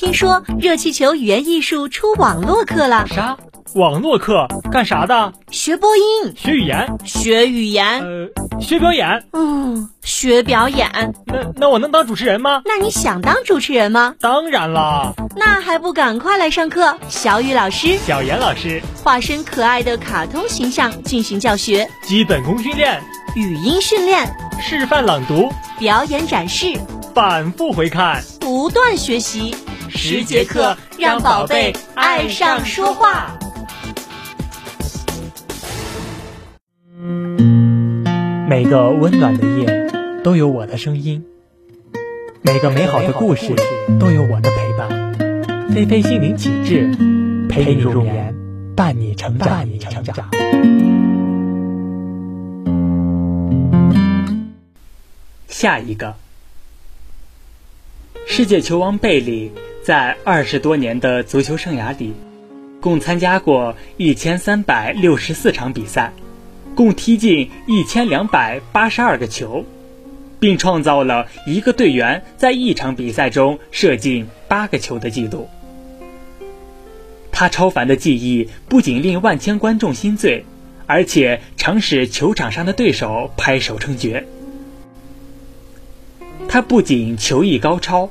听说热气球语言艺术出网络课了。啥？网络课干啥的？学播音，学语言，学语言，呃，学表演。嗯，学表演。那那我能当主持人吗？那你想当主持人吗？当然啦。那还不赶快来上课？小雨老师、小严老师化身可爱的卡通形象进行教学，基本功训练，语音训练，示范朗读，表演展示，反复回看，不断学习。十节课让宝贝爱上说话。每个温暖的夜都有我的声音，每个美好的故事都有我的陪伴。菲菲心灵启智，陪你入眠，伴你成长。伴你成长。下一个，世界球王贝利在二十多年的足球生涯里，共参加过一千三百六十四场比赛。共踢进一千两百八十二个球，并创造了一个队员在一场比赛中射进八个球的纪录。他超凡的技艺不仅令万千观众心醉，而且常使球场上的对手拍手称绝。他不仅球艺高超，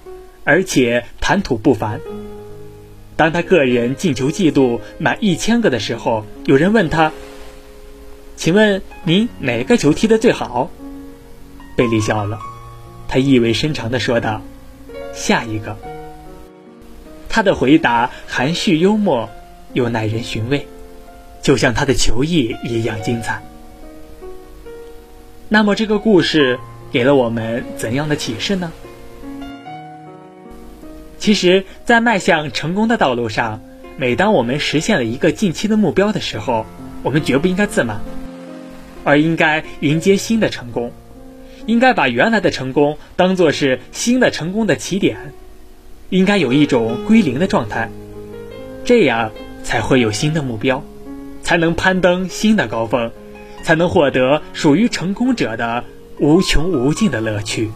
而且谈吐不凡。当他个人进球记录满一千个的时候，有人问他。请问您哪个球踢得最好？贝利笑了，他意味深长地说道：“下一个。”他的回答含蓄幽默，又耐人寻味，就像他的球艺一样精彩。那么，这个故事给了我们怎样的启示呢？其实，在迈向成功的道路上，每当我们实现了一个近期的目标的时候，我们绝不应该自满。而应该迎接新的成功，应该把原来的成功当做是新的成功的起点，应该有一种归零的状态，这样才会有新的目标，才能攀登新的高峰，才能获得属于成功者的无穷无尽的乐趣。